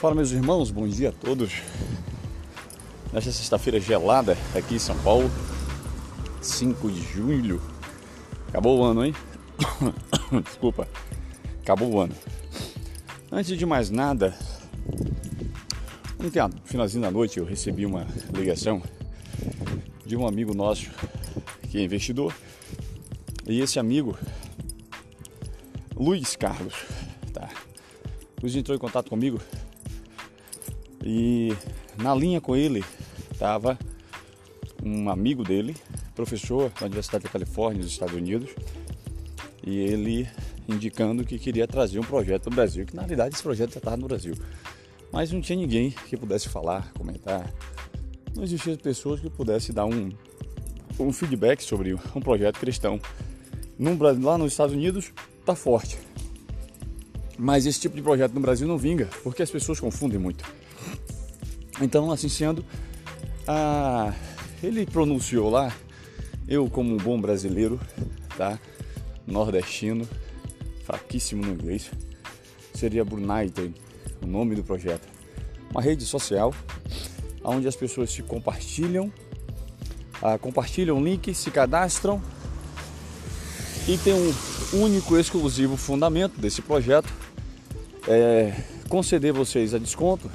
Fala meus irmãos, bom dia a todos. Nesta sexta-feira gelada aqui em São Paulo, 5 de julho. Acabou o ano, hein? Desculpa. Acabou o ano. Antes de mais nada, ontem, no finalzinho da noite, eu recebi uma ligação de um amigo nosso que é investidor. E esse amigo, Luiz Carlos, tá? Luiz entrou em contato comigo e na linha com ele estava um amigo dele, professor da Universidade da Califórnia, nos Estados Unidos, e ele indicando que queria trazer um projeto para o Brasil, que na realidade esse projeto já estava no Brasil. Mas não tinha ninguém que pudesse falar, comentar. Não existiam pessoas que pudessem dar um, um feedback sobre um projeto cristão. Lá nos Estados Unidos está forte. Mas esse tipo de projeto no Brasil não vinga, porque as pessoas confundem muito. Então, assim sendo, ele pronunciou lá, eu como um bom brasileiro, tá? Nordestino, fraquíssimo no inglês, seria Brunited, o nome do projeto. Uma rede social onde as pessoas se compartilham, ah, compartilham link, se cadastram e tem um único exclusivo fundamento desse projeto é conceder vocês a desconto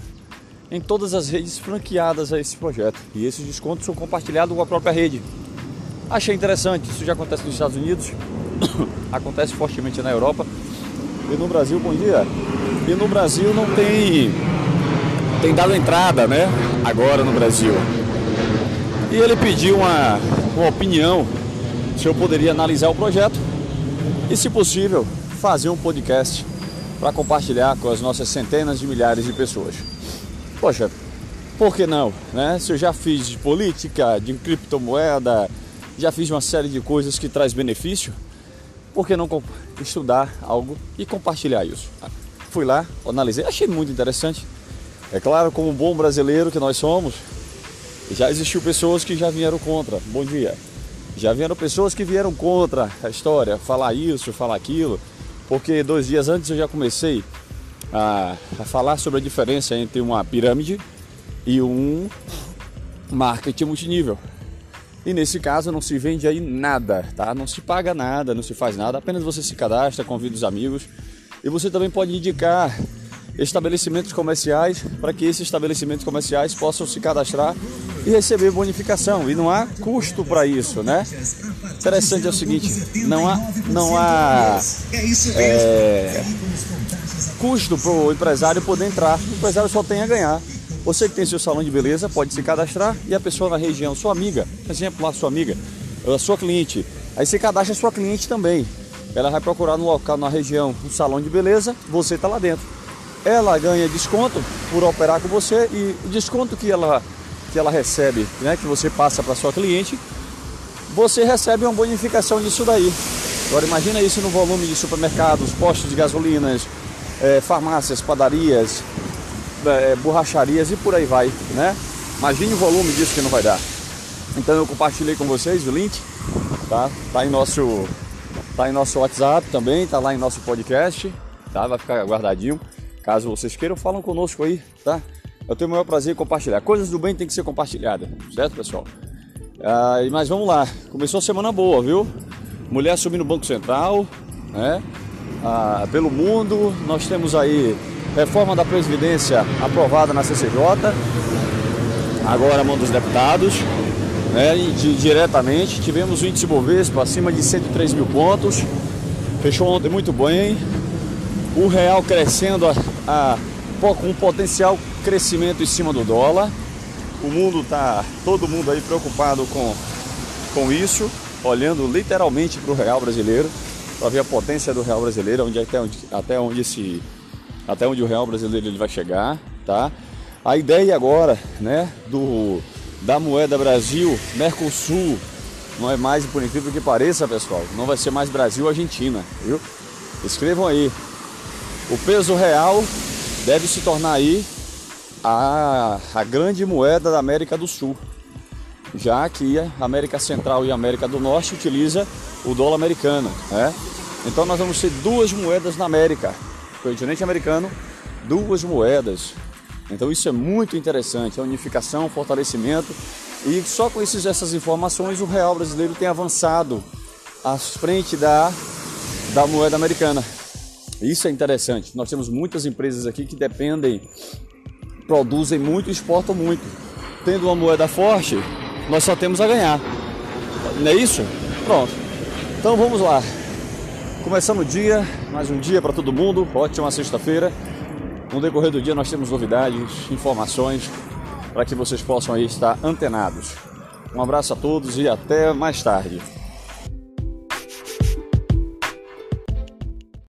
em todas as redes franqueadas a esse projeto. E esses descontos são compartilhados com a própria rede. Achei interessante, isso já acontece nos Estados Unidos, acontece fortemente na Europa e no Brasil, bom dia. E no Brasil não tem tem dado entrada, né? Agora no Brasil. E ele pediu uma, uma opinião se eu poderia analisar o projeto e, se possível, fazer um podcast para compartilhar com as nossas centenas de milhares de pessoas. Poxa, por que não? Né? Se eu já fiz de política, de criptomoeda, já fiz uma série de coisas que traz benefício, por que não estudar algo e compartilhar isso? Fui lá, analisei, achei muito interessante. É claro, como bom brasileiro que nós somos, já existiu pessoas que já vieram contra. Bom dia. Já vieram pessoas que vieram contra a história, falar isso, falar aquilo, porque dois dias antes eu já comecei a, a falar sobre a diferença entre uma pirâmide e um marketing multinível. E nesse caso não se vende aí nada, tá? Não se paga nada, não se faz nada, apenas você se cadastra, convida os amigos e você também pode indicar estabelecimentos comerciais para que esses estabelecimentos comerciais possam se cadastrar e receber bonificação. E não há custo para isso, né? Interessante é o seguinte, não há, não há é, custo para o empresário poder entrar. O empresário só tem a ganhar. Você que tem seu salão de beleza pode se cadastrar e a pessoa na região, sua amiga, exemplo lá, sua amiga, a sua cliente, aí você cadastra a sua cliente também. Ela vai procurar no local, na região, um salão de beleza, você está lá dentro. Ela ganha desconto por operar com você e o desconto que ela, que ela recebe, né, que você passa para sua cliente, você recebe uma bonificação disso daí. Agora imagina isso no volume de supermercados, postos de gasolinas, é, farmácias, padarias, é, borracharias e por aí vai, né? Imagine o volume disso que não vai dar. Então eu compartilhei com vocês o link, tá? Tá em nosso, tá em nosso WhatsApp também, tá lá em nosso podcast, tá? Vai ficar guardadinho. Caso vocês queiram, falam conosco aí, tá? Eu tenho o maior prazer em compartilhar. Coisas do bem tem que ser compartilhada, certo, pessoal? Ah, mas vamos lá. Começou a semana boa, viu? Mulher assumindo o Banco Central, né? ah, pelo mundo. Nós temos aí reforma da Previdência aprovada na CCJ, agora a mão dos deputados. Né, de, diretamente, tivemos o índice Bovespa acima de 103 mil pontos, fechou ontem muito bem, o real crescendo a, com um potencial crescimento em cima do dólar, o mundo está, todo mundo aí preocupado com, com isso, olhando literalmente para o real brasileiro para ver a potência do real brasileiro, onde até onde, até onde esse até onde o real brasileiro ele vai chegar, tá? A ideia agora, né, do da moeda Brasil, Mercosul, não é mais por incrível que pareça, pessoal, não vai ser mais Brasil Argentina, viu? Escrevam aí. O peso real deve se tornar aí a, a grande moeda da América do Sul, já que a América Central e a América do Norte utiliza o dólar americano, né? Então nós vamos ter duas moedas na América, continente americano, duas moedas. Então isso é muito interessante, a unificação, fortalecimento e só com esses, essas informações o real brasileiro tem avançado à frente da, da moeda americana. Isso é interessante. Nós temos muitas empresas aqui que dependem, produzem muito e exportam muito. Tendo uma moeda forte, nós só temos a ganhar. Não é isso? Pronto. Então vamos lá. Começando o dia, mais um dia para todo mundo. Ótima sexta-feira. No decorrer do dia nós temos novidades, informações para que vocês possam aí estar antenados. Um abraço a todos e até mais tarde.